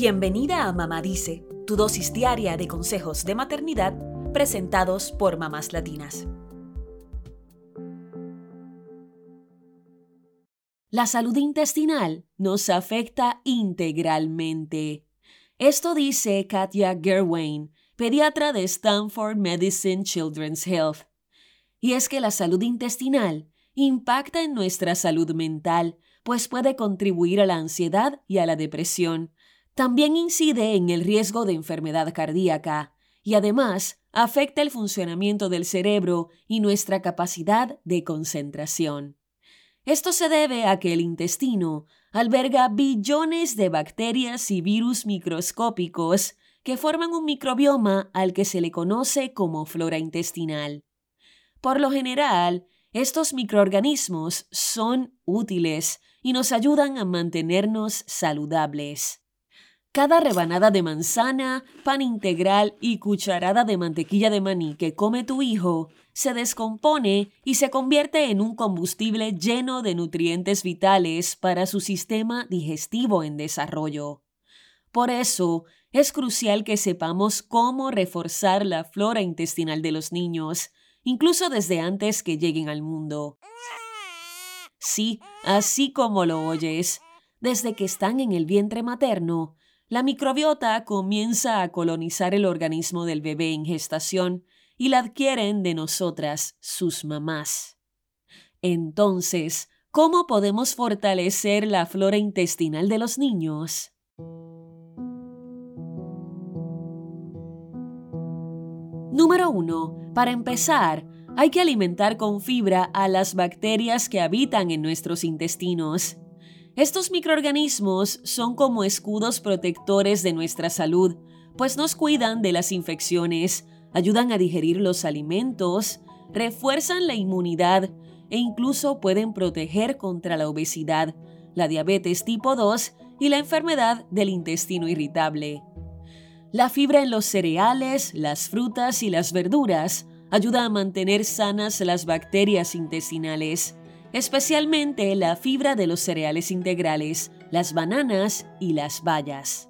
Bienvenida a Mamá Dice, tu dosis diaria de consejos de maternidad presentados por mamás latinas. La salud intestinal nos afecta integralmente. Esto dice Katia Gerwain, pediatra de Stanford Medicine Children's Health. Y es que la salud intestinal impacta en nuestra salud mental, pues puede contribuir a la ansiedad y a la depresión. También incide en el riesgo de enfermedad cardíaca y además afecta el funcionamiento del cerebro y nuestra capacidad de concentración. Esto se debe a que el intestino alberga billones de bacterias y virus microscópicos que forman un microbioma al que se le conoce como flora intestinal. Por lo general, estos microorganismos son útiles y nos ayudan a mantenernos saludables. Cada rebanada de manzana, pan integral y cucharada de mantequilla de maní que come tu hijo se descompone y se convierte en un combustible lleno de nutrientes vitales para su sistema digestivo en desarrollo. Por eso, es crucial que sepamos cómo reforzar la flora intestinal de los niños incluso desde antes que lleguen al mundo. Sí, así como lo oyes, desde que están en el vientre materno, la microbiota comienza a colonizar el organismo del bebé en gestación y la adquieren de nosotras, sus mamás. Entonces, ¿cómo podemos fortalecer la flora intestinal de los niños? Número 1. Para empezar, hay que alimentar con fibra a las bacterias que habitan en nuestros intestinos. Estos microorganismos son como escudos protectores de nuestra salud, pues nos cuidan de las infecciones, ayudan a digerir los alimentos, refuerzan la inmunidad e incluso pueden proteger contra la obesidad, la diabetes tipo 2 y la enfermedad del intestino irritable. La fibra en los cereales, las frutas y las verduras ayuda a mantener sanas las bacterias intestinales, especialmente la fibra de los cereales integrales, las bananas y las bayas.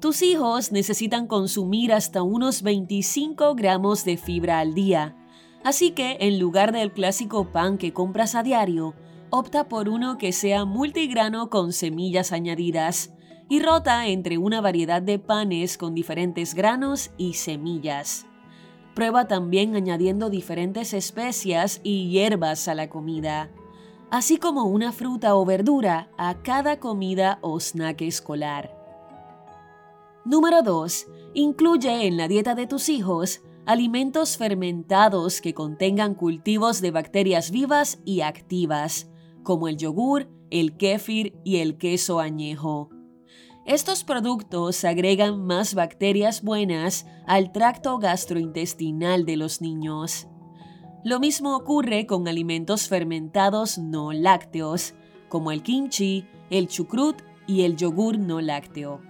Tus hijos necesitan consumir hasta unos 25 gramos de fibra al día, así que en lugar del clásico pan que compras a diario, opta por uno que sea multigrano con semillas añadidas y rota entre una variedad de panes con diferentes granos y semillas. Prueba también añadiendo diferentes especias y hierbas a la comida, así como una fruta o verdura a cada comida o snack escolar. Número 2. Incluye en la dieta de tus hijos alimentos fermentados que contengan cultivos de bacterias vivas y activas, como el yogur, el kéfir y el queso añejo. Estos productos agregan más bacterias buenas al tracto gastrointestinal de los niños. Lo mismo ocurre con alimentos fermentados no lácteos, como el kimchi, el chucrut y el yogur no lácteo.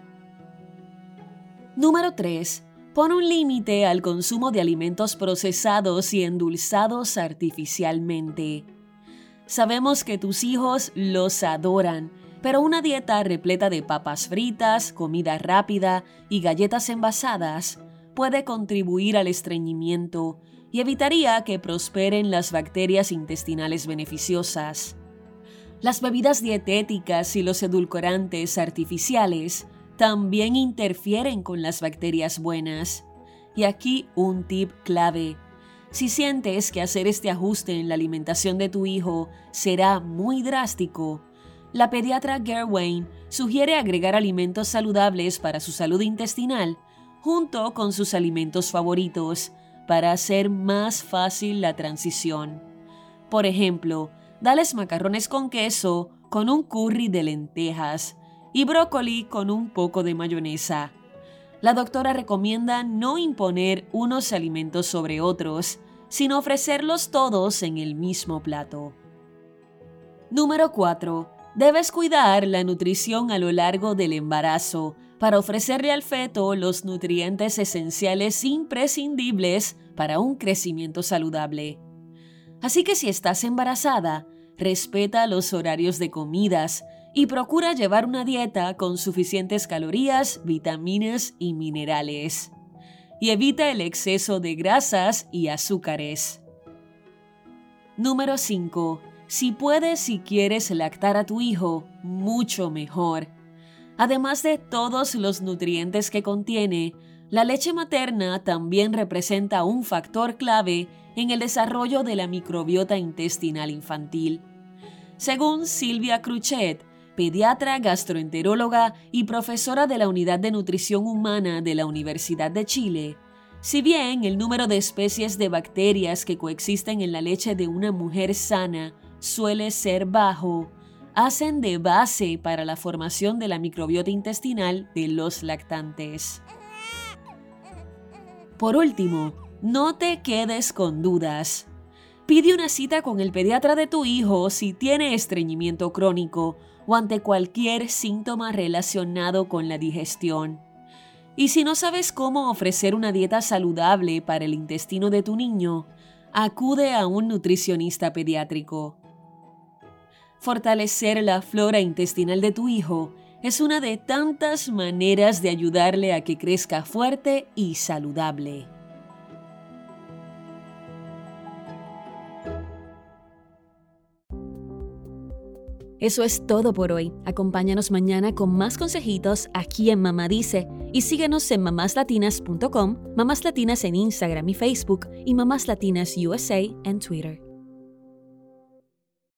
Número 3. Pon un límite al consumo de alimentos procesados y endulzados artificialmente. Sabemos que tus hijos los adoran pero una dieta repleta de papas fritas, comida rápida y galletas envasadas puede contribuir al estreñimiento y evitaría que prosperen las bacterias intestinales beneficiosas. Las bebidas dietéticas y los edulcorantes artificiales también interfieren con las bacterias buenas. Y aquí un tip clave. Si sientes que hacer este ajuste en la alimentación de tu hijo será muy drástico, la pediatra Gerwain sugiere agregar alimentos saludables para su salud intestinal junto con sus alimentos favoritos para hacer más fácil la transición. Por ejemplo, dales macarrones con queso con un curry de lentejas y brócoli con un poco de mayonesa. La doctora recomienda no imponer unos alimentos sobre otros, sino ofrecerlos todos en el mismo plato. Número 4 Debes cuidar la nutrición a lo largo del embarazo para ofrecerle al feto los nutrientes esenciales imprescindibles para un crecimiento saludable. Así que si estás embarazada, respeta los horarios de comidas y procura llevar una dieta con suficientes calorías, vitaminas y minerales. Y evita el exceso de grasas y azúcares. Número 5. Si puedes y quieres lactar a tu hijo, mucho mejor. Además de todos los nutrientes que contiene, la leche materna también representa un factor clave en el desarrollo de la microbiota intestinal infantil. Según Silvia Cruchet, pediatra, gastroenteróloga y profesora de la Unidad de Nutrición Humana de la Universidad de Chile, si bien el número de especies de bacterias que coexisten en la leche de una mujer sana suele ser bajo, hacen de base para la formación de la microbiota intestinal de los lactantes. Por último, no te quedes con dudas. Pide una cita con el pediatra de tu hijo si tiene estreñimiento crónico o ante cualquier síntoma relacionado con la digestión. Y si no sabes cómo ofrecer una dieta saludable para el intestino de tu niño, acude a un nutricionista pediátrico. Fortalecer la flora intestinal de tu hijo es una de tantas maneras de ayudarle a que crezca fuerte y saludable. Eso es todo por hoy. Acompáñanos mañana con más consejitos aquí en Mamá Dice y síguenos en mamáslatinas.com, Mamás Latinas en Instagram y Facebook y Mamás Latinas USA en Twitter.